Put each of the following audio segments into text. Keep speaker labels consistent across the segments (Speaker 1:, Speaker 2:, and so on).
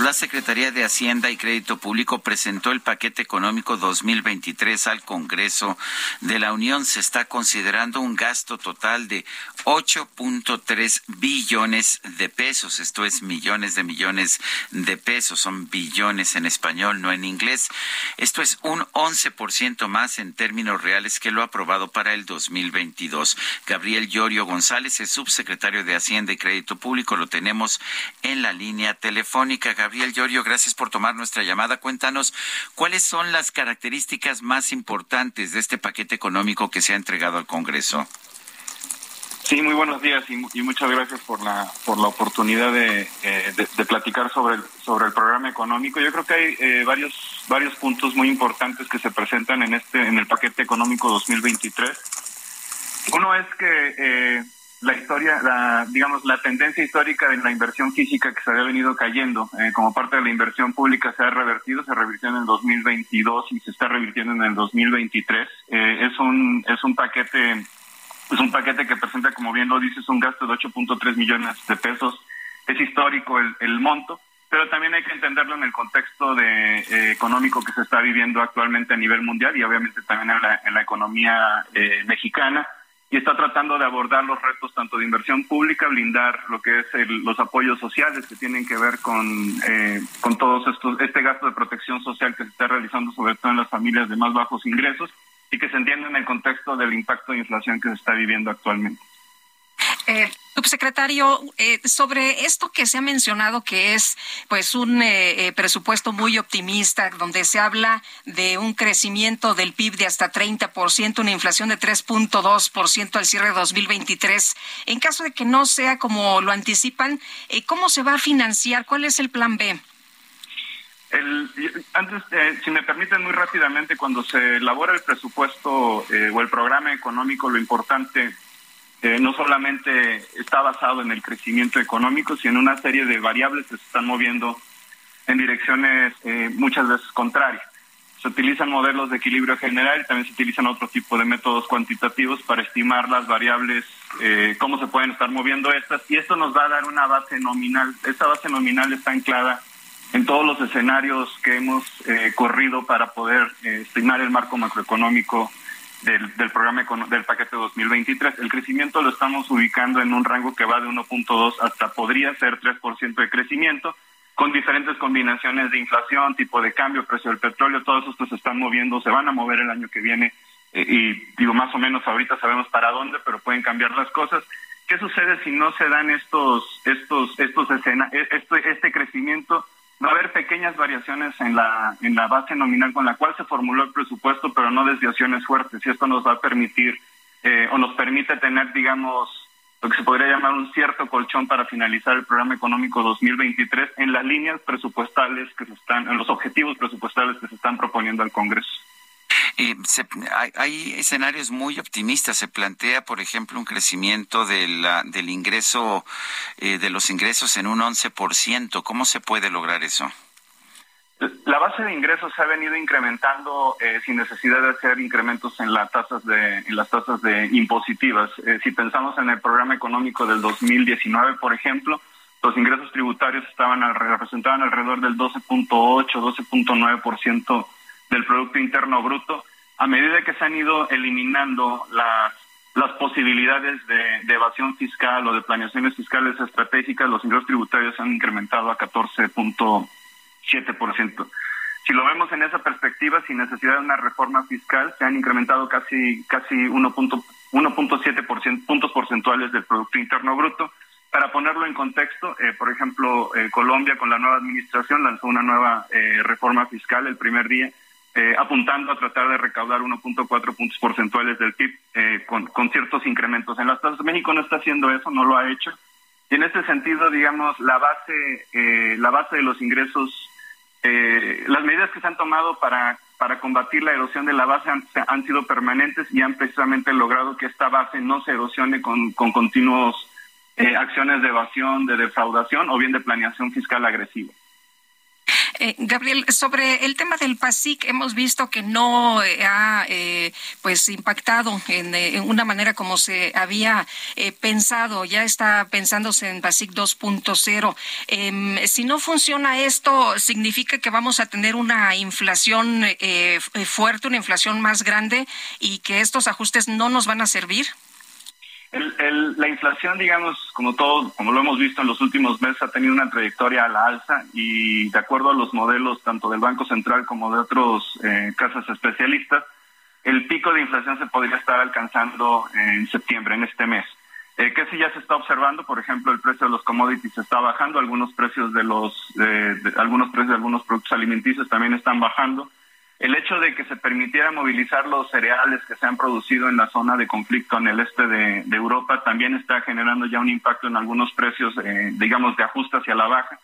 Speaker 1: La Secretaría de Hacienda y Crédito Público presentó el paquete económico 2023 al Congreso de la Unión. Se está considerando un gasto total de 8.3 billones de pesos. Esto es millones de millones de pesos. Son billones en español, no en inglés. Esto es un 11% más en términos reales que lo aprobado para el 2022. Gabriel Llorio González es subsecretario de Hacienda y Crédito Público. Lo tenemos en la línea telefónica. Gabriel Llorio, gracias por tomar nuestra llamada. Cuéntanos cuáles son las características más importantes de este paquete económico que se ha entregado al Congreso.
Speaker 2: Sí, muy buenos días y, muchas gracias por la por la oportunidad de, eh, platicar sobre el sobre el programa económico. Yo creo que hay eh, varios varios puntos muy importantes que se presentan en este en el paquete económico 2023. Uno es que eh, la historia, la, digamos, la tendencia histórica de la inversión física que se había venido cayendo eh, como parte de la inversión pública se ha revertido, se revirtió en el 2022 y se está revirtiendo en el 2023. Eh, es un es un paquete es un paquete que presenta, como bien lo dices, un gasto de 8.3 millones de pesos. Es histórico el, el monto, pero también hay que entenderlo en el contexto de, eh, económico que se está viviendo actualmente a nivel mundial y obviamente también en la, en la economía mexicana y está tratando de abordar los retos tanto de inversión pública, blindar lo que es los apoyos sociales que tienen que ver con, eh, con todos estos, este gasto de protección social que se está realizando sobre todo en las familias de más bajos ingresos y que se entiende en el contexto del impacto de inflación que se está viviendo actualmente.
Speaker 3: Eh, subsecretario, eh, sobre esto que se ha mencionado que es pues un eh, eh, presupuesto muy optimista, donde se habla de un crecimiento del PIB de hasta 30%, una inflación de 3.2% al cierre de 2023. En caso de que no sea como lo anticipan, ¿cómo se va a financiar? ¿Cuál es el plan B?
Speaker 2: antes, si me permiten muy rápidamente, cuando se elabora el presupuesto o el programa económico, lo importante eh, no solamente está basado en el crecimiento económico, sino en una serie de variables que se están moviendo en direcciones eh, muchas veces contrarias. Se utilizan modelos de equilibrio general y también se utilizan otro tipo de métodos cuantitativos para estimar las variables, eh, cómo se pueden estar moviendo estas, y esto nos va a dar una base nominal. Esta base nominal está anclada en todos los escenarios que hemos corrido para poder estimar el marco macroeconómico del, del programa del paquete 2023. El crecimiento lo estamos ubicando en un rango que va de 1.2 hasta podría ser 3% de crecimiento, con diferentes combinaciones de inflación, tipo de cambio, precio del petróleo, todos estos se están moviendo, se van a mover el año que viene eh, y digo más o menos ahorita sabemos para dónde, pero pueden cambiar las cosas. ¿Qué sucede si no se dan estos estos estos escena, e, este, este crecimiento? Va a haber pequeñas variaciones en la, en la base nominal con la cual se formuló el presupuesto, pero no desviaciones fuertes. Y esto nos va a permitir eh, o nos permite tener, digamos, lo que se podría llamar un cierto colchón para finalizar el programa económico 2023 en las líneas presupuestales que se están, en los objetivos presupuestales que se están proponiendo al Congreso.
Speaker 1: Eh, hay, escenarios muy optimistas. Se plantea, por ejemplo, un crecimiento de del ingreso, eh, de los ingresos en un 11%. ¿Cómo se puede lograr eso?
Speaker 2: La base de ingresos se ha venido incrementando eh, sin necesidad de hacer incrementos en las tasas de en las tasas de impositivas. Eh, si pensamos en el programa económico del 2019, por ejemplo, los ingresos tributarios estaban representaban alrededor del 12.8, 12.9% del Producto Interno Bruto, a medida que se han ido eliminando las, las posibilidades de, evasión fiscal o de planeaciones fiscales estratégicas, los ingresos tributarios han incrementado a 14.7%. Si lo vemos en esa perspectiva, sin necesidad de una reforma fiscal, se han incrementado casi casi 1.7 puntos porcentuales del Producto Interno Bruto. Para ponerlo en contexto, eh, por ejemplo, eh, Colombia con la nueva administración lanzó una nueva eh, reforma fiscal el primer día eh, apuntando a tratar de recaudar 1.4 puntos porcentuales del PIB eh, con, ciertos incrementos en las tasas. México no está haciendo eso, no lo ha hecho. Y en este sentido, digamos, la base, eh, la base de los ingresos, eh, las medidas que se han tomado para, para combatir la erosión de la base han, sido permanentes y han precisamente logrado que esta base no se erosione con, con continuos eh, acciones de evasión, de defraudación o bien de planeación fiscal agresiva.
Speaker 3: Eh, Gabriel, sobre el tema del PASIC, hemos visto que no eh, ha eh, pues impactado en, una manera como se había pensado. Ya está pensándose en PASIC 2.0. Em, si no funciona esto, significa que vamos a tener una inflación fuerte, una inflación más grande y que estos ajustes no nos van a servir.
Speaker 2: El, la inflación, digamos, como todo, como lo hemos visto en los últimos meses, ha tenido una trayectoria a la alza y de acuerdo a los modelos tanto del Banco Central como de otros eh, casas especialistas, el pico de inflación se podría estar alcanzando en septiembre, en este mes. Eh, que si ya se está observando, por ejemplo, el precio de los commodities está bajando, algunos precios de los, algunos precios de algunos productos alimenticios también están bajando el hecho de que se permitiera movilizar los cereales que se han producido en la zona de conflicto en el este de, Europa también está generando ya un impacto en algunos precios, eh, digamos, de ajuste hacia la baja.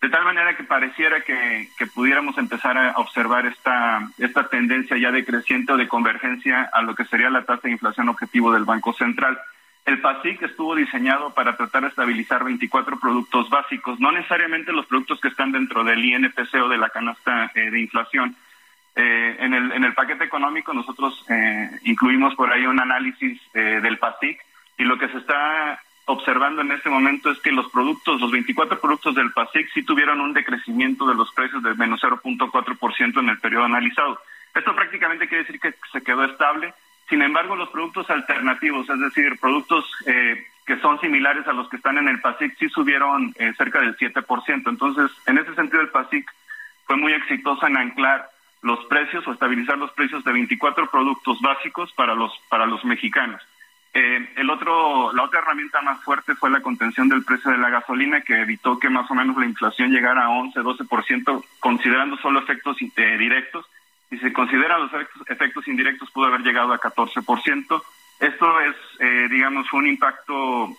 Speaker 2: De tal manera que pareciera que, pudiéramos empezar a observar esta, esta tendencia ya decreciente o de convergencia a lo que sería la tasa de inflación objetivo del Banco Central. El PASIC estuvo diseñado para tratar de estabilizar 24 productos básicos, no necesariamente los productos que están dentro del INPC o de la canasta eh, de inflación, eh, en, el, en el paquete económico nosotros eh, incluimos por ahí un análisis eh, del PASIC y lo que se está observando en este momento es que los productos, los 24 productos del PASIC sí tuvieron un decrecimiento de los precios de menos 0.4% en el periodo analizado. Esto prácticamente quiere decir que se quedó estable. Sin embargo, los productos alternativos, es decir, productos que son similares a los que están en el PASIC, sí subieron cerca del 7%. Entonces, en ese sentido, el PASIC fue muy exitoso en anclar los precios o estabilizar los precios de 24 productos básicos para los para los mexicanos. Eh, el otro, la otra herramienta más fuerte fue la contención del precio de la gasolina, que evitó que más o menos la inflación llegara a 11-12%, considerando solo efectos eh, directos. Si se consideran los efectos, indirectos, pudo haber llegado a 14%. Esto es, eh, digamos, un impacto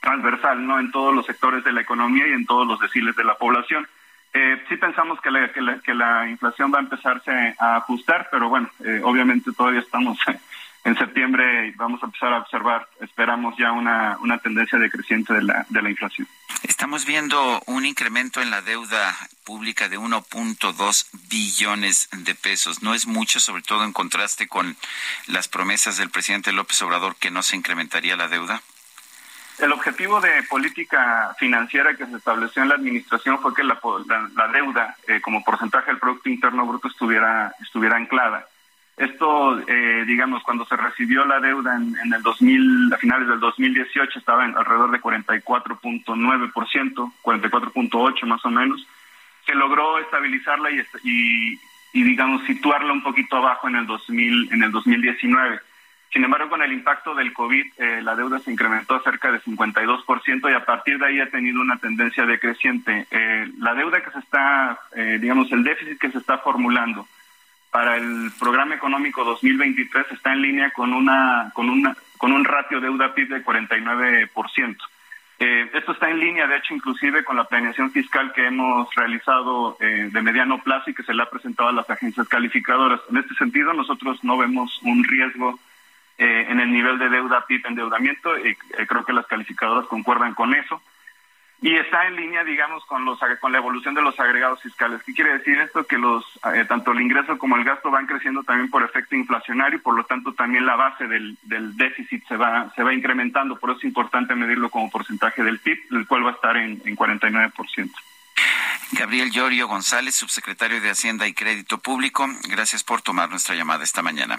Speaker 2: transversal, ¿no? En todos los sectores de la economía y en todos los deciles de la población. Eh, sí pensamos que la, que, la, inflación va a empezarse a ajustar, pero bueno, eh, obviamente todavía estamos en septiembre y vamos a empezar a observar, esperamos ya una, una tendencia decreciente de la, de la inflación.
Speaker 1: Estamos viendo un incremento en la deuda pública de 1.2 billones de pesos. No es mucho, sobre todo en contraste con las promesas del presidente López Obrador que no se incrementaría la deuda.
Speaker 2: El objetivo de política financiera que se estableció en la administración fue que la, deuda eh, como porcentaje del Producto Interno Bruto estuviera, estuviera anclada. Esto, eh, digamos, cuando se recibió la deuda en, el 2000, a finales del 2018 estaba en alrededor de 44.9%, 44.8 más o menos. Se logró estabilizarla y, y, y, digamos, situarla un poquito abajo en el 2000, en el 2019 sin embargo, con el impacto del COVID, eh, la deuda se incrementó a cerca de 52% y a partir de ahí ha tenido una tendencia decreciente. Eh, la deuda que se está, eh, digamos, el déficit que se está formulando para el programa económico 2023 está en línea con una con una con un ratio deuda PIB de 49%. Eh, esto está en línea, de hecho, inclusive con la planeación fiscal que hemos realizado de mediano plazo y que se le ha presentado a las agencias calificadoras. En este sentido, nosotros no vemos un riesgo eh, en el nivel de deuda PIB endeudamiento, y eh, creo que las calificadoras concuerdan con eso, y está en línea, digamos, con los con la evolución de los agregados fiscales. ¿Qué quiere decir esto? Que los eh, tanto el ingreso como el gasto van creciendo también por efecto inflacionario, y por lo tanto también la base del, del déficit se va se va incrementando, por eso es importante medirlo como porcentaje del PIB, el cual va a estar en, en 49%.
Speaker 1: Gabriel Llorio González, subsecretario de Hacienda y Crédito Público, gracias por tomar nuestra llamada esta mañana.